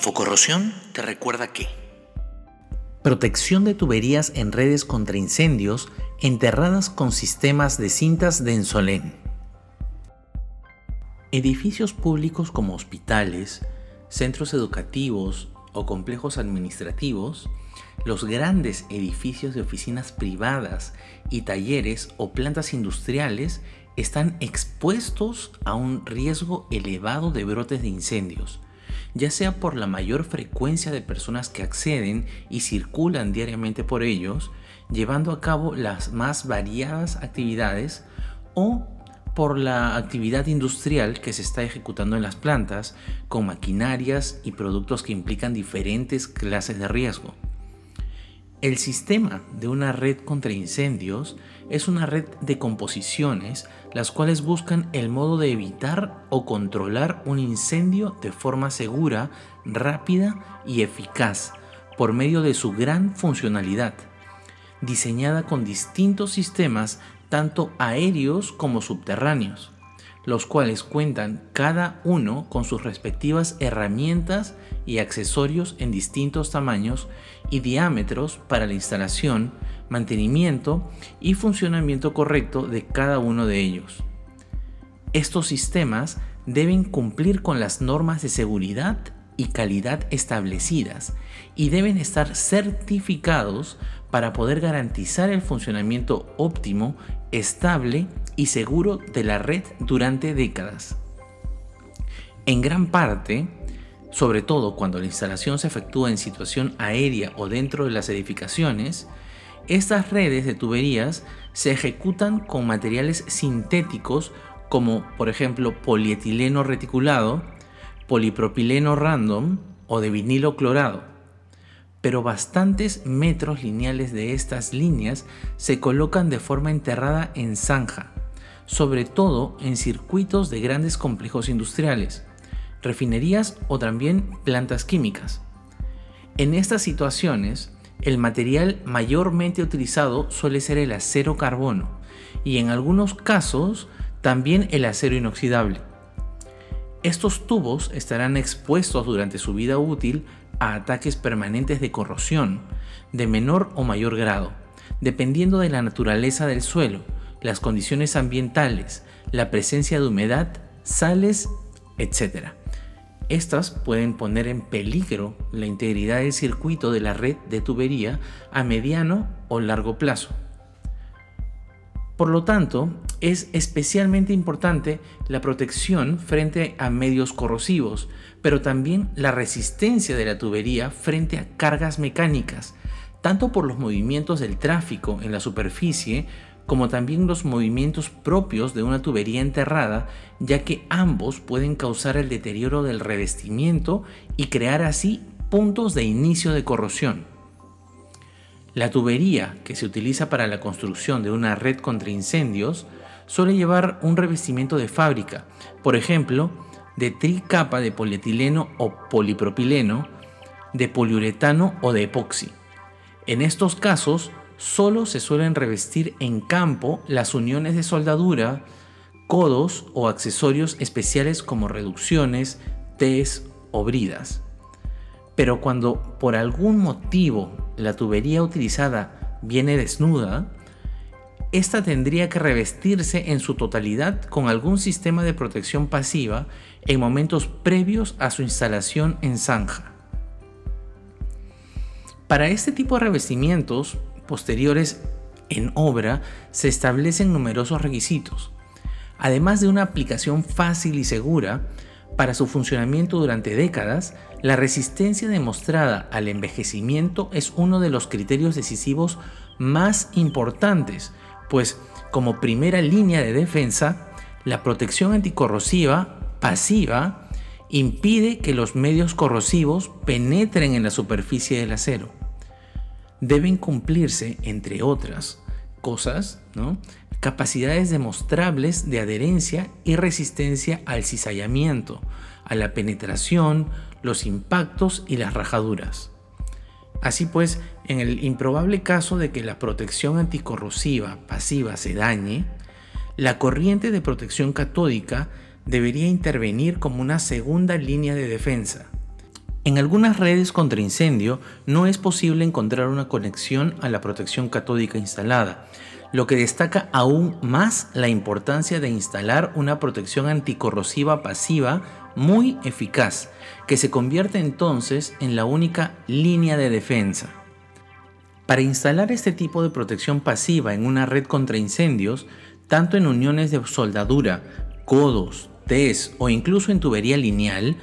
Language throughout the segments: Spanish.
Infocorrosión te recuerda que protección de tuberías en redes contra incendios enterradas con sistemas de cintas de ensolén. Edificios públicos como hospitales, centros educativos o complejos administrativos, los grandes edificios de oficinas privadas y talleres o plantas industriales están expuestos a un riesgo elevado de brotes de incendios, ya sea por la mayor frecuencia de personas que acceden y circulan diariamente por ellos, llevando a cabo las más variadas actividades, o por la actividad industrial que se está ejecutando en las plantas, con maquinarias y productos que implican diferentes clases de riesgo. El sistema de una red contra incendios es una red de composiciones las cuales buscan el modo de evitar o controlar un incendio de forma segura, rápida y eficaz por medio de su gran funcionalidad, diseñada con distintos sistemas tanto aéreos como subterráneos los cuales cuentan cada uno con sus respectivas herramientas y accesorios en distintos tamaños y diámetros para la instalación, mantenimiento y funcionamiento correcto de cada uno de ellos. Estos sistemas deben cumplir con las normas de seguridad y calidad establecidas y deben estar certificados para poder garantizar el funcionamiento óptimo, estable y seguro de la red durante décadas. En gran parte, sobre todo cuando la instalación se efectúa en situación aérea o dentro de las edificaciones, estas redes de tuberías se ejecutan con materiales sintéticos como por ejemplo polietileno reticulado, polipropileno random o de vinilo clorado. Pero bastantes metros lineales de estas líneas se colocan de forma enterrada en zanja, sobre todo en circuitos de grandes complejos industriales, refinerías o también plantas químicas. En estas situaciones, el material mayormente utilizado suele ser el acero carbono y en algunos casos también el acero inoxidable. Estos tubos estarán expuestos durante su vida útil a ataques permanentes de corrosión, de menor o mayor grado, dependiendo de la naturaleza del suelo, las condiciones ambientales, la presencia de humedad, sales, etc. Estas pueden poner en peligro la integridad del circuito de la red de tubería a mediano o largo plazo. Por lo tanto, es especialmente importante la protección frente a medios corrosivos, pero también la resistencia de la tubería frente a cargas mecánicas, tanto por los movimientos del tráfico en la superficie como también los movimientos propios de una tubería enterrada, ya que ambos pueden causar el deterioro del revestimiento y crear así puntos de inicio de corrosión. La tubería que se utiliza para la construcción de una red contra incendios suele llevar un revestimiento de fábrica, por ejemplo, de tricapa de polietileno o polipropileno, de poliuretano o de epoxi. En estos casos, solo se suelen revestir en campo las uniones de soldadura, codos o accesorios especiales como reducciones, Ts o bridas. Pero cuando por algún motivo la tubería utilizada viene desnuda, esta tendría que revestirse en su totalidad con algún sistema de protección pasiva en momentos previos a su instalación en zanja. Para este tipo de revestimientos posteriores en obra se establecen numerosos requisitos. Además de una aplicación fácil y segura, para su funcionamiento durante décadas, la resistencia demostrada al envejecimiento es uno de los criterios decisivos más importantes, pues como primera línea de defensa, la protección anticorrosiva pasiva impide que los medios corrosivos penetren en la superficie del acero. Deben cumplirse, entre otras cosas, capacidades demostrables de adherencia y resistencia al cizallamiento, a la penetración, los impactos y las rajaduras. Así pues, en el improbable caso de que la protección anticorrosiva pasiva se dañe, la corriente de protección catódica debería intervenir como una segunda línea de defensa. En algunas redes contra incendio no es posible encontrar una conexión a la protección catódica instalada, lo que destaca aún más la importancia de instalar una protección anticorrosiva pasiva muy eficaz, que se convierte entonces en la única línea de defensa. Para instalar este tipo de protección pasiva en una red contra incendios, tanto en uniones de soldadura, codos, TES o incluso en tubería lineal,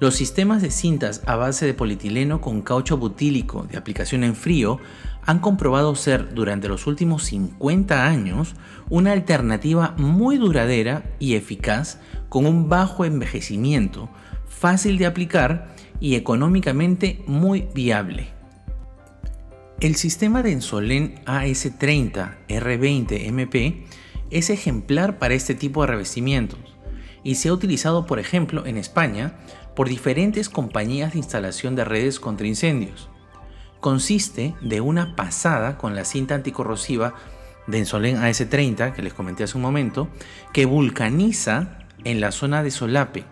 los sistemas de cintas a base de polietileno con caucho butílico de aplicación en frío han comprobado ser durante los últimos 50 años una alternativa muy duradera y eficaz con un bajo envejecimiento, fácil de aplicar y económicamente muy viable. El sistema de Ensolen AS30 R20 MP es ejemplar para este tipo de revestimientos y se ha utilizado, por ejemplo, en España por diferentes compañías de instalación de redes contra incendios. Consiste de una pasada con la cinta anticorrosiva de Ensolen AS30, que les comenté hace un momento, que vulcaniza en la zona de solape,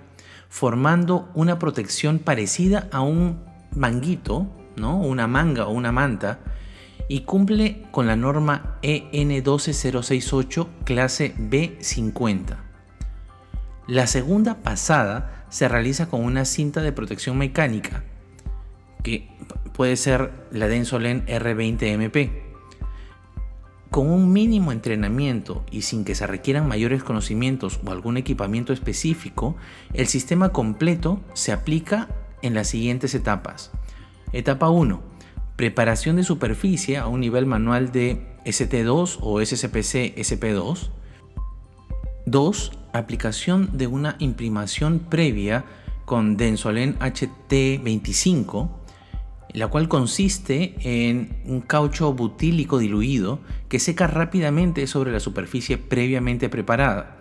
formando una protección parecida a un manguito, ¿no? una manga o una manta, y cumple con la norma EN 12068 clase B50. La segunda pasada se realiza con una cinta de protección mecánica, que puede ser la Densolen R20MP. Con un mínimo entrenamiento y sin que se requieran mayores conocimientos o algún equipamiento específico, el sistema completo se aplica en las siguientes etapas. Etapa 1. Preparación de superficie a un nivel manual de ST2 o SCPC SP2. 2 aplicación de una imprimación previa con Densolen HT25, la cual consiste en un caucho butílico diluido que seca rápidamente sobre la superficie previamente preparada.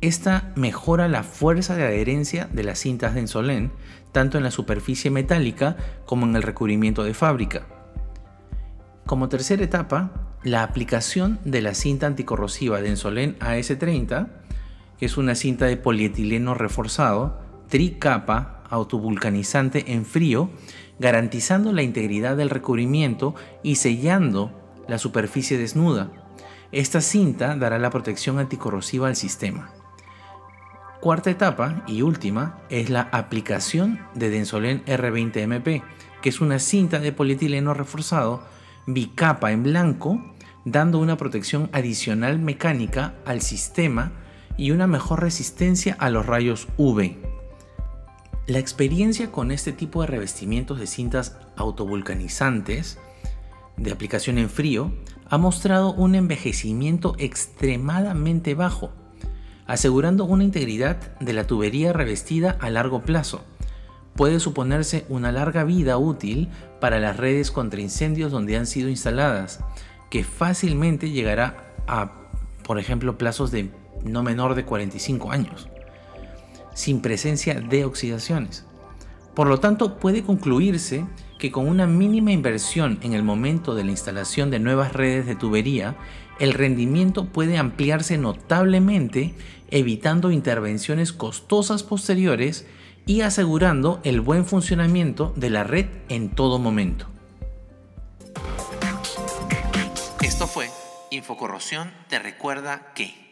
Esta mejora la fuerza de adherencia de las cintas Densolen, tanto en la superficie metálica como en el recubrimiento de fábrica. Como tercera etapa, la aplicación de la cinta anticorrosiva Densolen AS30 que es una cinta de polietileno reforzado, tricapa, autovulcanizante en frío, garantizando la integridad del recubrimiento y sellando la superficie desnuda. Esta cinta dará la protección anticorrosiva al sistema. Cuarta etapa y última es la aplicación de Densolen R20MP, que es una cinta de polietileno reforzado bicapa en blanco, dando una protección adicional mecánica al sistema y una mejor resistencia a los rayos UV. La experiencia con este tipo de revestimientos de cintas autovulcanizantes de aplicación en frío ha mostrado un envejecimiento extremadamente bajo, asegurando una integridad de la tubería revestida a largo plazo. Puede suponerse una larga vida útil para las redes contra incendios donde han sido instaladas, que fácilmente llegará a, por ejemplo, plazos de no menor de 45 años, sin presencia de oxidaciones. Por lo tanto, puede concluirse que con una mínima inversión en el momento de la instalación de nuevas redes de tubería, el rendimiento puede ampliarse notablemente, evitando intervenciones costosas posteriores y asegurando el buen funcionamiento de la red en todo momento. Esto fue Infocorrosión te recuerda que...